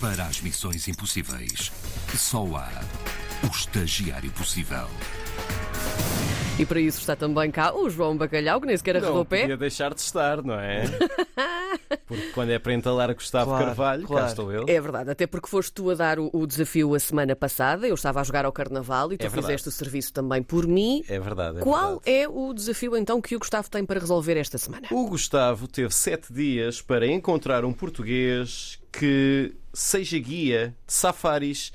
Para as missões impossíveis, só há o estagiário possível. E para isso está também cá o João Bacalhau, que nem sequer arredou Não o pé. podia deixar de estar, não é? Porque quando é para entalar Gustavo Claro, Carvalho, cá claro. estou eu. É verdade, até porque foste tu a dar o, o desafio a semana passada. Eu estava a jogar ao Carnaval e tu É fizeste o serviço também por mim. É verdade. É Qual verdade. é o desafio então que o Gustavo tem para resolver esta semana? O Gustavo teve sete dias para encontrar um português que seja guia de safaris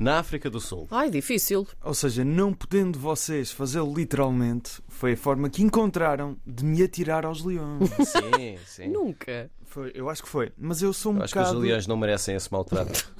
na África do Sul. Ai, difícil. Ou seja, não podendo vocês fazê-lo literalmente, foi a forma que encontraram de me atirar aos leões. Sim, sim. Nunca. Foi, eu acho que foi. Mas eu sou um Eu acho que os bocado. leões não merecem esse maltrato.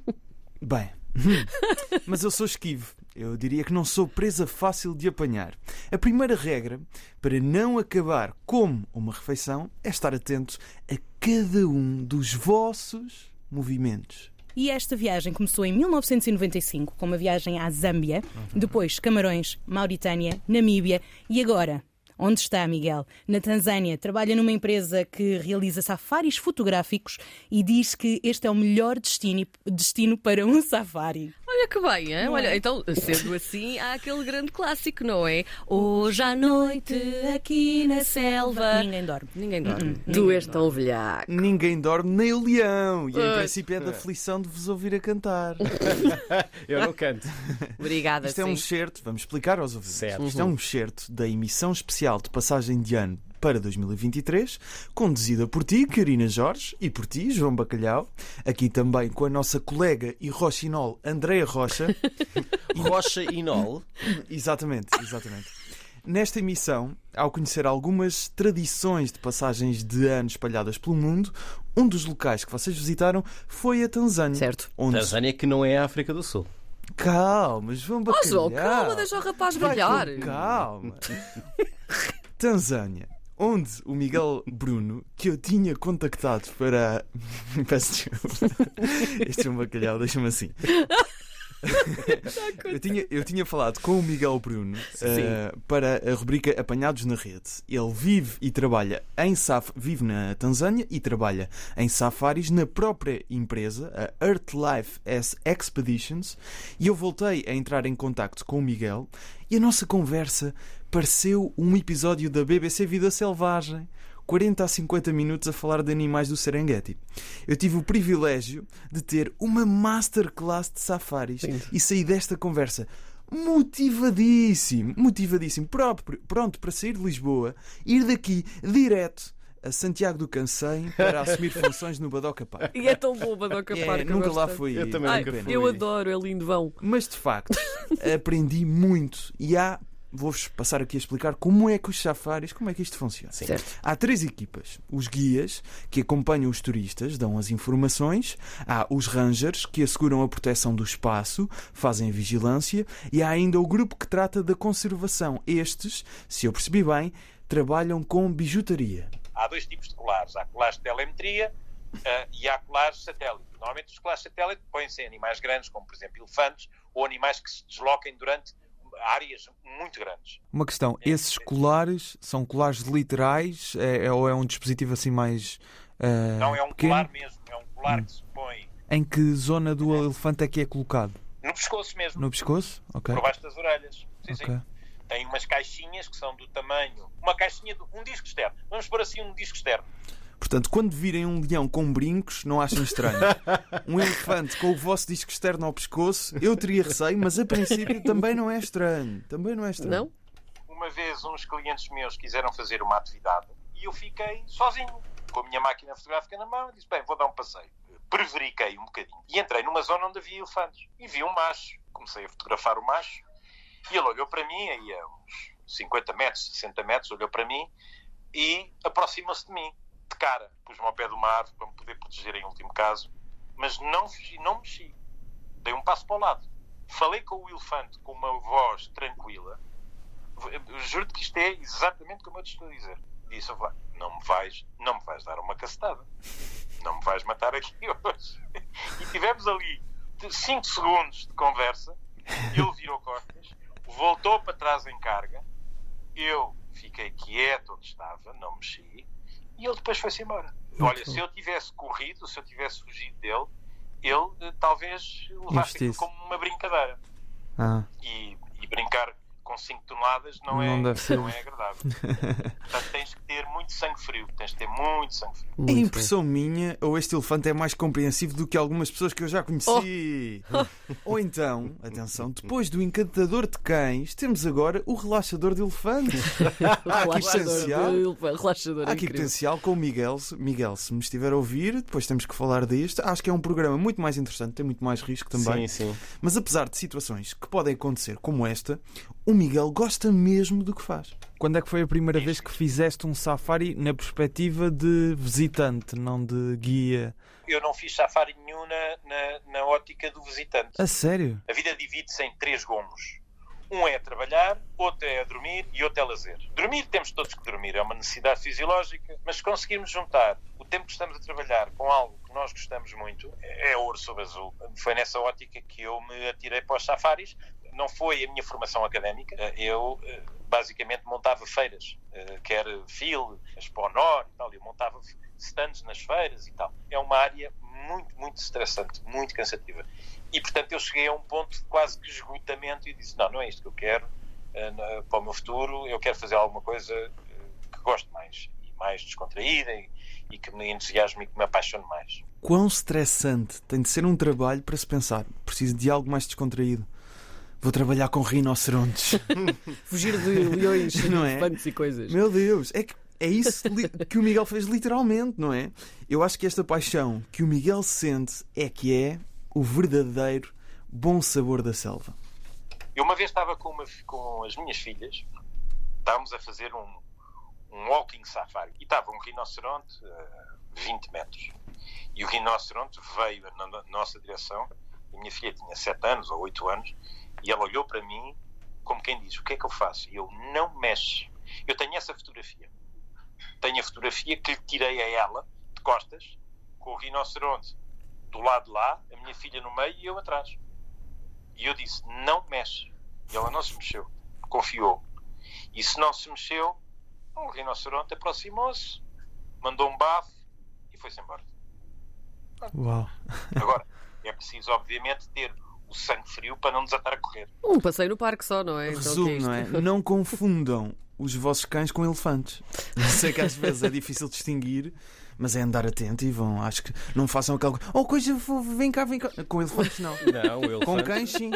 Bem, mas eu sou esquivo. Eu diria que não sou presa fácil de apanhar. A primeira regra para não acabar como uma refeição é estar atentos a cada um dos vossos movimentos. E esta viagem começou em 1995 com uma viagem à Zâmbia, depois Camarões, Mauritânia, Namíbia e agora. Onde está Miguel? Na Tanzânia. Trabalha numa empresa que realiza safaris fotográficos e diz que este é o melhor destino, destino para um safari. Olha que bem, hein? Olha, então, sendo assim, há aquele grande clássico, não é? Hoje à noite, aqui na selva. Ninguém dorme. Ninguém dorme. Tu és tão velhaco. Ninguém dorme, nem o leão. E em princípio é da aflição de vos ouvir a cantar. Eu não canto. Obrigada, Isto é um sim. excerto, vamos explicar aos ouvintes. Certo. Isto é um excerto da emissão especial de passagem de ano para 2023, conduzida por ti, Karina Jorge, e por ti, João Bacalhau, aqui também com a nossa colega e rochinol Andreia Rocha. Rocha e Nol. exatamente, exatamente. Nesta emissão, ao conhecer algumas tradições de passagens de ano espalhadas pelo mundo, um dos locais que vocês visitaram foi a Tanzânia. Certo. Onde... Tanzânia que não é a África do Sul. Calma, João Oh, Bacalhau. João, calma, deixa o rapaz brilhar. Calma. Tanzânia, onde o Miguel Bruno, que eu tinha contactado para. Peço desculpa. Este é um bacalhau, deixa-me assim. Eu tinha, eu tinha falado com o Miguel Bruno eh, para a rubrica Apanhados na Rede. Ele vive e trabalha em saf vive na Tanzânia e trabalha em safaris na própria empresa, a Earth Life as Expeditions, e eu voltei a entrar em contacto com o Miguel e a nossa conversa pareceu um episódio da BBC Vida Selvagem. 40 a 50 minutos a falar de animais do Serengeti. Eu tive o privilégio de ter uma masterclass de safaris e saí desta conversa motivadíssimo, motivadíssimo, próprio, pronto para sair de Lisboa, ir daqui direto a Santiago do Cansém para assumir funções no Badoca Park. E é tão boa a Doca É, Park. eu nunca lá fui. Eu também Ai, nunca fui. eu adoro, é lindo vão. Mas de facto, aprendi muito e há. Vou-vos passar aqui a explicar como é que os safaris, como é que isto funciona. Certo. Há três equipas. Os guias, que acompanham os turistas, dão as informações. Há os rangers, que asseguram a proteção do espaço, fazem a vigilância. E há ainda o grupo que trata da conservação. Estes, se eu percebi bem, trabalham com bijutaria. há dois tipos de colares. Há colares de telemetria ah, e há colares satélite. Normalmente os colares satélite põem-se em animais grandes, como por exemplo elefantes, ou animais que se desloquem durante áreas muito grandes. Uma questão: esses colares são colares literais é, é- ou é um dispositivo assim mais. ah, Não é um pequeno? colar mesmo, é um colar que se põe Em que zona do elefante é que é colocado? no pescoço mesmo, No pescoço? Ok. por baixo das orelhas. Sim, Ok. sim. Tem umas caixinhas que são do tamanho, uma caixinha de um disco externo. Vamos pôr assim um disco externo. Portanto, quando virem um leão com brincos, não achem estranho. Um elefante com o vosso disco externo ao pescoço, eu teria receio, mas a princípio também não é estranho. Também não é estranho. Não? Uma vez uns clientes meus quiseram fazer uma atividade e eu fiquei sozinho, com a minha máquina fotográfica na mão, e disse, bem, vou dar um passeio. Prevariquei um bocadinho e entrei numa zona onde havia elefantes e vi um macho. Comecei a fotografar o macho e ele olhou para mim, aí a uns 50 metros, 60 metros, olhou para mim e aproximou-se de mim, de cara. Pus-me ao pé de uma árvore para me poder proteger em último caso, mas não fugi, não mexi. Dei um passo para o lado. Falei com o elefante com uma voz tranquila. Juro-te que isto é exatamente como eu te estou a dizer. Disse, "Ó, não me vais, não me vais dar uma cacetada. Não me vais matar aqui hoje. E tivemos ali 5 segundos de conversa. Ele virou costas, voltou para trás em carga. Eu fiquei quieto onde estava, não mexi. E ele depois foi-se embora. Olha, se eu tivesse corrido, se eu tivesse fugido dele, ele eh, talvez levasse aquilo como uma brincadeira. Ah, E, e brincar com 5 toneladas não, é, Não não é agradável. Portanto, tens que ter muito sangue frio. Tens que ter muito sangue frio. é Muito bem. impressão minha ou este elefante é mais compreensivo do que algumas pessoas que eu já conheci? Ou então, atenção, depois do encantador de cães, temos agora o relaxador de elefantes. Há aqui potencial. Relaxador, relaxador Há aqui incrível. potencial com o Miguel. Miguel, se me estiver a ouvir, depois temos que falar disto. Acho que é um programa muito mais interessante, tem muito mais risco também. Sim, sim. Mas apesar de situações que podem acontecer como esta, o Miguel gosta mesmo do que faz. Quando é que foi a primeira vez que fizeste um safari na perspectiva de visitante, não de guia? Eu não fiz safari nenhum na, na, na ótica do visitante. A sério? A vida divide-se em três gomos. Um é trabalhar, outro é dormir e outro é lazer. Dormir temos todos que dormir, é uma necessidade fisiológica, mas se conseguirmos juntar o tempo que estamos a trabalhar com algo que nós gostamos muito, é é ouro sobre azul. Foi nessa ótica que eu me atirei para os safaris. Não foi a minha formação académica, eu eh, basicamente montava feiras, eh, quer FIL, Expo Nord e tal, eu montava stands nas feiras e tal. É uma área muito, muito estressante, muito cansativa. E portanto eu cheguei a um ponto de quase que esgotamento e disse: não, não é isto que eu quero eh, para o meu futuro, eu quero fazer alguma coisa eh, que gosto mais e mais descontraída e, e que me entusiasme e que me apaixone mais. Quão estressante tem de ser um trabalho para se pensar, preciso de algo mais descontraído. Vou trabalhar com rinocerontes. Fugir de leões, Não é? e coisas. Meu Deus, é que é isso que o Miguel fez literalmente, não é? Eu acho que esta paixão que o Miguel sente é que é o verdadeiro bom sabor da selva. Eu uma vez estava com, uma com as minhas filhas, estávamos a fazer um, um walking safari e estava um rinoceronte a 20 metros. E o rinoceronte veio na nossa direção. A minha filha tinha 7 anos ou 8 anos e ela olhou para mim como quem diz: O que é que eu faço? E eu não mexo. Eu tenho essa fotografia. Tenho a fotografia que lhe tirei a ela, de costas, com o rinoceronte do lado lá, a minha filha no meio e eu atrás. E eu disse: não mexe. E ela não se mexeu. Confiou. E se não se mexeu, o rinoceronte aproximou-se, mandou um bafo e foi-se embora. Uau. Agora, é preciso, obviamente, ter o sangue frio para não desatar a correr. Um passeio no parque só, não é? Então, Resumo, é não é? Não confundam os vossos cães com elefantes. Sei que às vezes é difícil distinguir, mas é andar atento e vão. Acho que não façam aquela coisa. Oh, coisa, vem cá, vem cá. Com elefantes, não. Não, o elefante. Com cães, sim.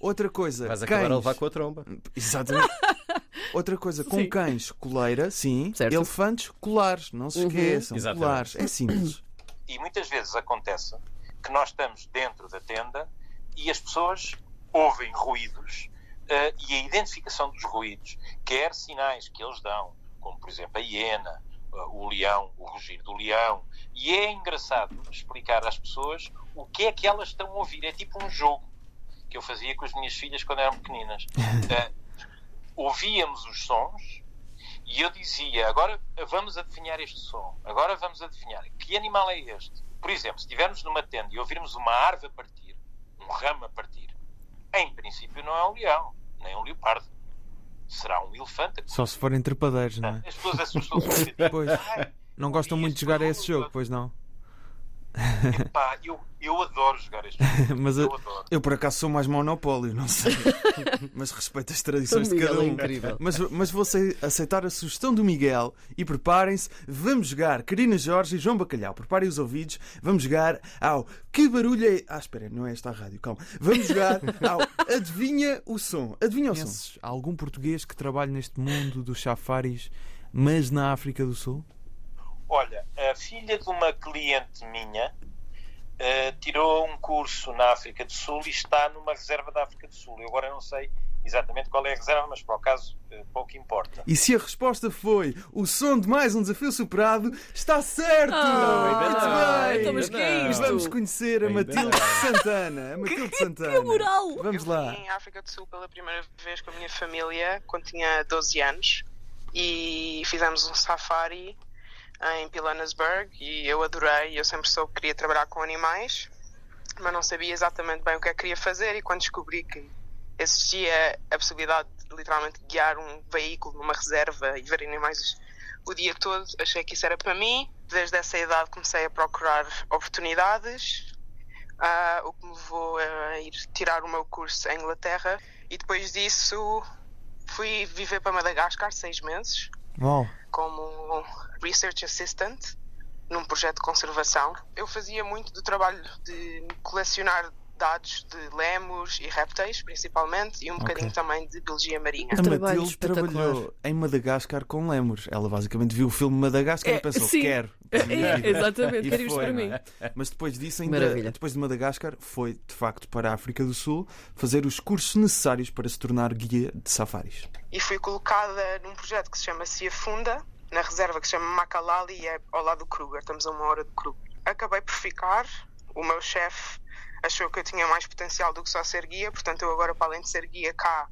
Outra coisa, Vais cães. acabar a levar com a tromba. Exatamente. Outra coisa, com Sim. cães, coleira, sim. Certo. Elefantes, colares. Não se Uhum. esqueçam. Exatamente. Colares. É simples. E muitas vezes acontece que nós estamos dentro da tenda e as pessoas ouvem ruídos eh, e a identificação dos ruídos, quer sinais que eles dão, como por exemplo a hiena, eh, o leão, o rugir do leão, e é engraçado explicar às pessoas o que é que elas estão a ouvir. É tipo um jogo que eu fazia com as minhas filhas quando eram pequeninas. Eh, ouvíamos os sons e eu dizia, agora vamos adivinhar este som, agora vamos adivinhar que animal é este. Por exemplo, se estivermos numa tenda e ouvirmos uma árvore a partir, um ramo a partir, em princípio não é um leão, nem um leopardo. Será um elefante. Só se forem trepadeiros, não é? As pessoas assustam-se. Pois. Não gostam muito de jogar a esse jogo, pois não? Pá, eu, eu adoro jogar este jogo. Mas Eu eu, adoro. eu por acaso sou mais monopólio, não sei. mas respeito as tradições de Miguel cada é um. incrível. Mas, mas vou acei- aceitar a sugestão do Miguel e preparem-se, vamos jogar Karina Jorge e João Bacalhau. Preparem os ouvidos, vamos jogar ao Que barulho é. Ah, espera, não é esta a rádio, calma. Vamos jogar ao Adivinha o som. Adivinha o som. Algum português que trabalhe neste mundo dos safaris, mas na África do Sul? Olha, a filha de uma cliente minha eh, tirou um curso na África do Sul e está numa reserva da África do Sul. Eu agora não sei exatamente qual é a reserva, mas para o caso eh, pouco importa. E se a resposta foi o som de mais um desafio superado, está certo! Ah, Muito não, bem! então, mas que é isto? Vamos conhecer a Matilde Santana. A Matilde Santana. moral! Vamos eu lá. fui em África do Sul pela primeira vez com a minha família quando tinha 12 anos e fizemos um safari em Pilanesberg e eu adorei. Eu sempre soube que queria trabalhar com animais, mas não sabia exatamente bem o que é que queria fazer e quando descobri que existia a possibilidade de literalmente guiar um veículo numa reserva e ver animais o dia todo, achei que isso era para mim. Desde essa idade comecei a procurar oportunidades ah, o que me levou a ir tirar o meu curso em Inglaterra e depois disso fui viver para Madagascar seis meses Uau. como Research Assistant num projeto de conservação. Eu fazia muito do trabalho de colecionar dados de lemos e répteis, principalmente, e um bocadinho também de biologia marinha. A Matilde trabalhou em Madagascar com lemurs. Ela basicamente viu o filme Madagascar É, e pensou: sim. quero. É, exatamente, quero isto para mim. é? Mas depois disso, ainda, Maravilha. depois de Madagascar, foi de facto para a África do Sul fazer os cursos necessários para se tornar guia de safaris. E fui colocada num projeto que se chama Ciafunda, na reserva que se chama Macalali e é ao lado do Kruger. Estamos a uma hora de Kruger. Acabei por ficar. O meu chefe achou que eu tinha mais potencial do que só ser guia, portanto, eu agora, para além de ser guia cá,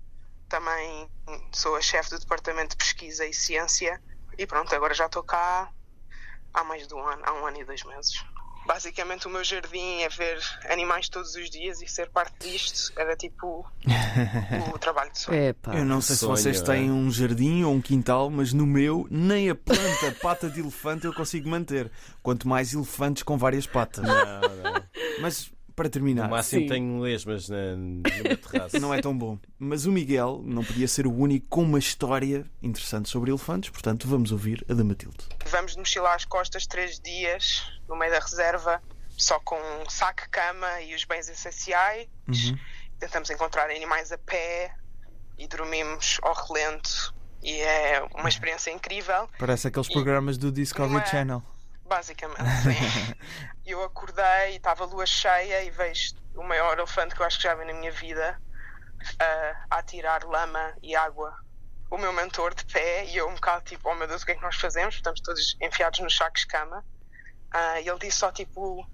também sou a chefe do departamento de pesquisa e ciência. E pronto, agora já estou cá há mais de um ano, há um ano e dois meses. Basicamente, o meu jardim é ver animais todos os dias e ser parte disto era tipo o trabalho de sonho. Epá. Eu não sei sonho, se vocês é? têm um jardim ou um quintal, mas no meu, nem a planta pata de elefante eu consigo manter. Quanto mais elefantes com várias patas. Não, não. Mas para terminar, No máximo Sim. tenho lesmas na, terraço. não é tão bom. Mas o Miguel não podia ser o único com uma história interessante sobre elefantes, portanto vamos ouvir a da Matilde. Vamos de mochila às costas três dias no meio da reserva, só com um saco, cama e os bens essenciais. Tentamos encontrar animais a pé e dormimos ao relento. E é uma experiência incrível, Parece aqueles programas do Discovery Uma- Channel. Basicamente. Eu acordei e estava a lua cheia e vejo o maior elefante que eu acho que já vi na minha vida ah, a atirar lama e água. O meu mentor de pé e eu um bocado tipo, oh meu Deus, o que é que nós fazemos? Estamos todos enfiados nos sacos de cama. E ele disse só tipo,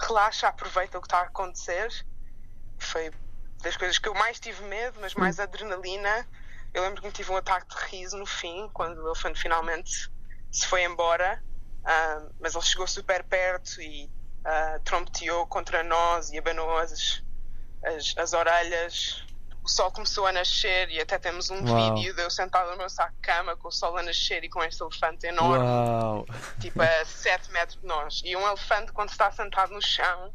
relaxa, aproveita o que está a acontecer. Foi das coisas que eu mais tive medo, mas mais adrenalina. Eu lembro que me tive um ataque de riso no fim, quando o elefante finalmente se foi embora. Ah, mas ele chegou super perto e ah, trompeteou contra nós e abanou as, as, as orelhas. O sol começou a nascer e até temos um Uau. vídeo de eu sentado no meu saco de cama com o sol a nascer e com este elefante enorme Uau! tipo a 7 metros de nós. E um elefante, quando está sentado no chão,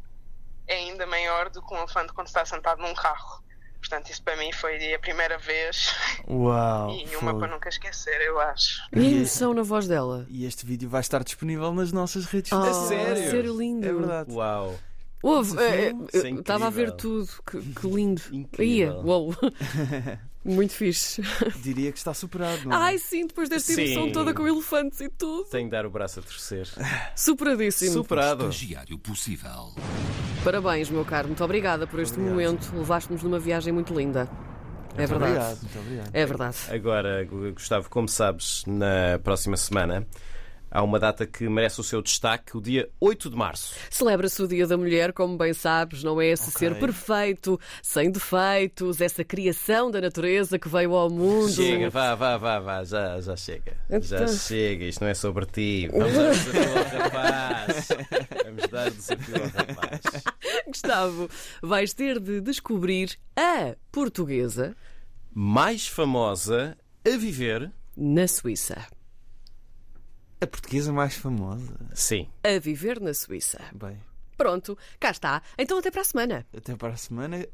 é ainda maior do que um elefante quando está sentado num carro. Portanto, isso para mim foi a primeira vez Uau! e uma fogo. para nunca esquecer, eu acho. E a emoção na voz dela. E este vídeo vai estar disponível nas nossas redes Oh, sociais. sério? sério lindo. É verdade. Uau. Houve, é, é, Isso é estava a ver tudo. Que, que lindo. Incrível. Ia, uou. Muito fixe. Diria que está superado, não é? Ai, sim, depois desta Sim. emoção toda com elefantes e tudo. Tenho de dar o braço a torcer. Superadíssimo. Superado. Estagiário possível. Parabéns, meu caro. Muito obrigada por este Obrigado. momento. Levaste-nos numa viagem muito linda. É Muito verdade. Obrigado, muito obrigado. É verdade. Agora, Gustavo, como sabes, na próxima semana há uma data que merece o seu destaque, o dia 8 de março. Celebra-se o Dia da Mulher, como bem sabes, não é esse Ok. ser perfeito, sem defeitos, essa criação da natureza que veio ao mundo. Chega, vá, vá, vá, vá, já, já chega. Já Então. chega, isto não é sobre ti. Vamos dar desafio ao rapaz. Vamos dar o desafio ao rapaz. Gustavo, vais ter de descobrir a portuguesa Mais famosa a viver? na Suíça. A portuguesa mais famosa. Sim. A viver na Suíça. Bem, Pronto, cá está. Então até para a semana. até para a semana.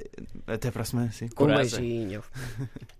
Até para a semana, sim. Um Coragem. beijinho.